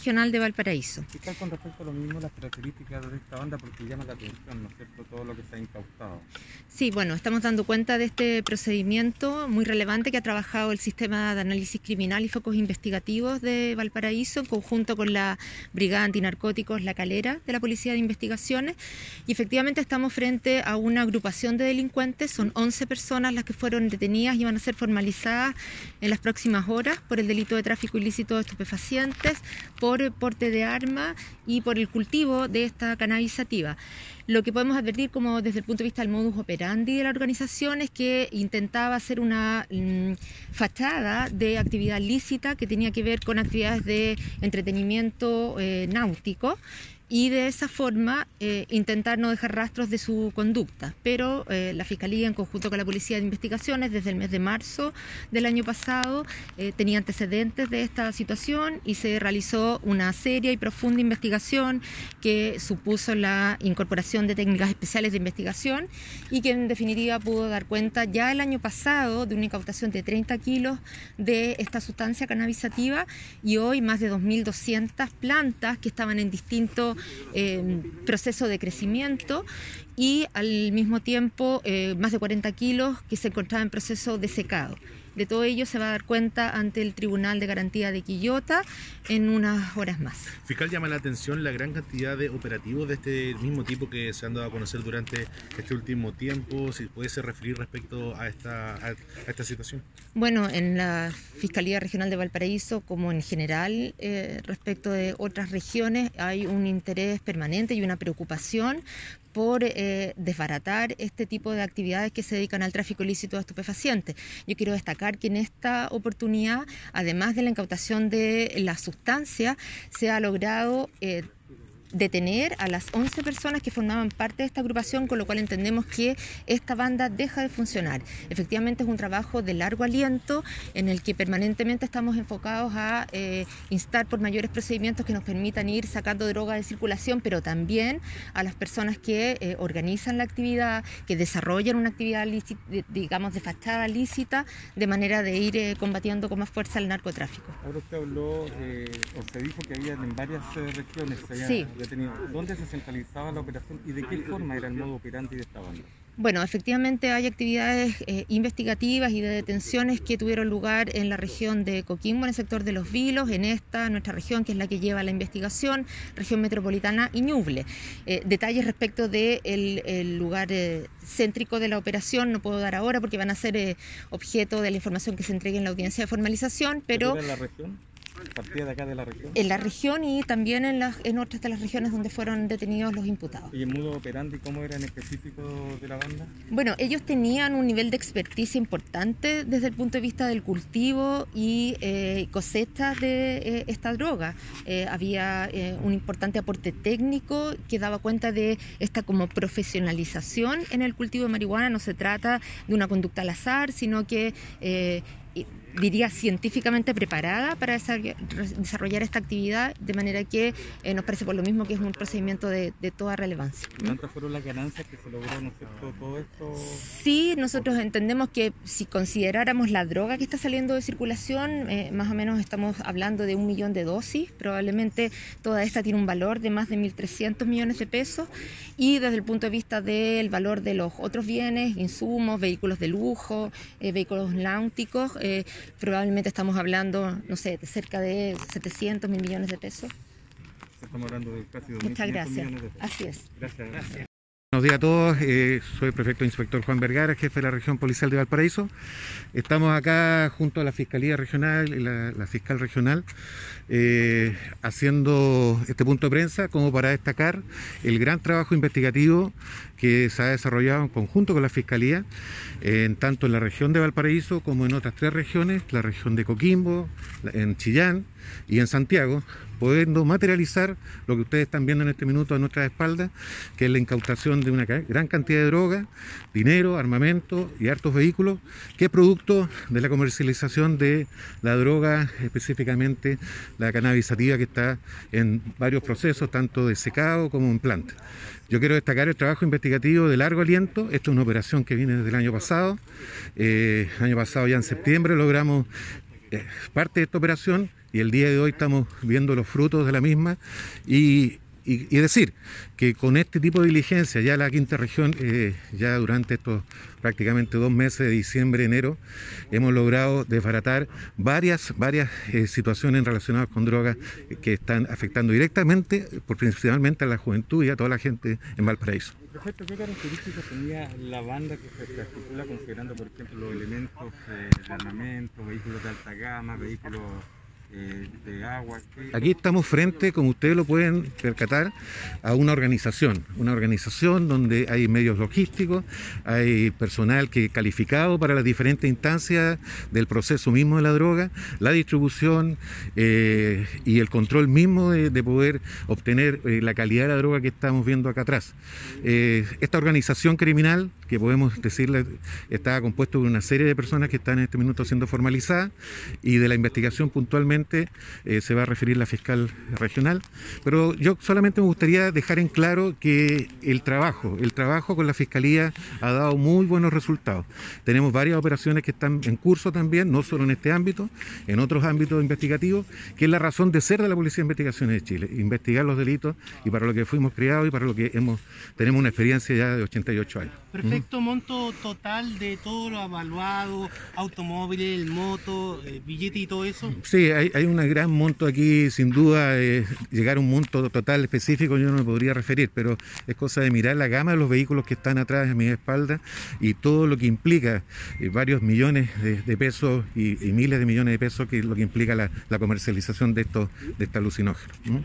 Regional de Valparaíso. Fiscal, con respecto a lo mismo, las características de esta banda, porque llama la atención, ¿no es cierto?, todo lo que se ha incautado. Sí, bueno, estamos dando cuenta de este procedimiento muy relevante que ha trabajado el sistema de análisis criminal y focos investigativos de Valparaíso en conjunto con la Brigada Antinarcóticos La Calera de la Policía de Investigaciones. Y efectivamente estamos frente a una agrupación de delincuentes, son 11 personas las que fueron detenidas y van a ser formalizadas en las próximas horas por el delito de tráfico ilícito de estupefacientes, por porte de arma y por el cultivo de esta cannabisativa. Lo que podemos advertir como desde el punto de vista del modus operandi de la organización es que intentaba hacer una mm, fachada de actividad lícita que tenía que ver con actividades de entretenimiento eh, náutico y de esa forma eh, intentar no dejar rastros de su conducta. Pero eh, la Fiscalía, en conjunto con la Policía de Investigaciones, desde el mes de marzo del año pasado, eh, tenía antecedentes de esta situación y se realizó una seria y profunda investigación que supuso la incorporación de técnicas especiales de investigación y que en definitiva pudo dar cuenta ya el año pasado de una incautación de 30 kilos de esta sustancia cannabisativa y hoy más de 2.200 plantas que estaban en distintos proceso de crecimiento y al mismo tiempo eh, más de 40 kilos que se encontraban en proceso de secado. De todo ello se va a dar cuenta ante el Tribunal de Garantía de Quillota en unas horas más. Fiscal llama la atención la gran cantidad de operativos de este mismo tipo que se han dado a conocer durante este último tiempo. Si puede referir respecto a esta, a, esta situación. Bueno, en la Fiscalía Regional de Valparaíso, como en general eh, respecto de otras regiones, hay un interés permanente y una preocupación por eh, desbaratar este tipo de actividades que se dedican al tráfico ilícito de estupefacientes. Yo quiero destacar que en esta oportunidad, además de la incautación de la sustancia, se ha logrado eh, detener a las 11 personas que formaban parte de esta agrupación, con lo cual entendemos que esta banda deja de funcionar. Efectivamente es un trabajo de largo aliento en el que permanentemente estamos enfocados a eh, instar por mayores procedimientos que nos permitan ir sacando droga de circulación, pero también a las personas que eh, organizan la actividad, que desarrollan una actividad, digamos, de fachada lícita, de manera de ir eh, combatiendo con más fuerza el narcotráfico. Ahora usted habló, o se dijo que había en varias regiones, sí. ¿Dónde se centralizaba la operación y de qué forma era el modo operante de esta banda? Bueno, efectivamente hay actividades eh, investigativas y de detenciones que tuvieron lugar en la región de Coquimbo, en el sector de Los Vilos, en esta, nuestra región, que es la que lleva la investigación, región metropolitana y Ñuble. Eh, detalles respecto del lugar eh, céntrico de la operación no puedo dar ahora porque van a ser objeto de la información que se entregue en la audiencia de formalización, pero... ¿En la región? Partida de acá de la región? En la región y también en, las, en otras de las regiones donde fueron detenidos los imputados. ¿Y el modo operandi cómo era en específico de la banda? Bueno, ellos tenían un nivel de experticia importante desde el punto de vista del cultivo y eh, cosecha de eh, esta droga. Eh, había eh, un importante aporte técnico que daba cuenta de esta como profesionalización en el cultivo de marihuana. No se trata de una conducta al azar, sino que diría, científicamente preparada para desarrollar esta actividad, de manera que eh, nos parece por lo mismo que es un procedimiento de, toda relevancia. ¿Cuántas fueron las ganancias que se logró todo esto? Sí, nosotros entendemos que si consideráramos la droga que está saliendo de circulación, eh, más o menos estamos hablando de un millón de dosis, probablemente toda esta tiene un valor de más de 1.300 millones de pesos y desde el punto de vista del valor de los otros bienes, insumos, vehículos de lujo, eh, vehículos náuticos, probablemente estamos hablando, no sé, de cerca de 700 mil millones de pesos. Estamos hablando de casi Muchas gracias. Así es. Gracias, gracias. Buenos días a todos, eh, soy prefecto inspector Juan Vergara, jefe de la región policial de Valparaíso. Estamos acá junto a la Fiscalía Regional y la, fiscal regional eh, haciendo este punto de prensa como para destacar el gran trabajo investigativo que se ha desarrollado en conjunto con la Fiscalía, en tanto en la región de Valparaíso como en otras tres regiones, la región de Coquimbo, en Chillán y en Santiago, pudiendo materializar lo que ustedes están viendo en este minuto a nuestra espalda, que es la incautación de una gran cantidad de droga, dinero, armamento y hartos vehículos, que es producto de la comercialización de la droga, específicamente la cannabisativa que está en varios procesos, tanto de secado como en planta. Yo quiero destacar el trabajo investigativo de largo aliento. Esto es una operación que viene desde el año pasado. Eh, año pasado, ya en septiembre, logramos eh, parte de esta operación y el día de hoy estamos viendo los frutos de la misma y, y, decir que con este tipo de diligencia, ya la quinta región, eh, ya durante estos prácticamente dos meses de diciembre, enero, hemos logrado desbaratar varias, varias eh, situaciones relacionadas con drogas que están afectando directamente, principalmente a la juventud y a toda la gente en Valparaíso. Prefecto, ¿qué características tenía la banda que se articula considerando, por ejemplo, los elementos eh, de armamento, vehículos de alta gama, vehículos de agua? ¿Qué- Aquí estamos frente, como ustedes lo pueden percatar, a una organización, una organización donde hay medios logísticos, hay personal que calificado para las diferentes instancias del proceso mismo de la droga, la distribución eh, y el control mismo de, de poder obtener eh, la calidad de la droga que estamos viendo acá atrás. Eh, esta organización criminal, que podemos decirle, está compuesta por una serie de personas que están en este minuto siendo formalizadas y de la investigación puntualmente eh, se va a referir la fiscal regional. Pero yo solamente me gustaría dejar en claro que el trabajo, el trabajo con la fiscalía ha dado muy buenos resultados. Tenemos varias operaciones que están en curso también, no solo en este ámbito, en otros ámbitos investigativos, que es la razón de ser de la Policía de Investigaciones de Chile, investigar los delitos y para lo que fuimos criados y para lo que hemos tenemos una experiencia ya de 88 años. Perfecto monto total de todo lo evaluado, automóviles, el moto, eh, billete y todo eso. Sí, hay, hay un gran monto aquí, sin duda, eh, llegar a un monto total específico yo no me podría referir, pero es cosa de mirar la gama de los vehículos que están atrás de mi espalda y todo lo que implica eh, varios millones de, pesos y, miles de millones de pesos que es lo que implica la, comercialización de estos de este alucinógenos. ¿no?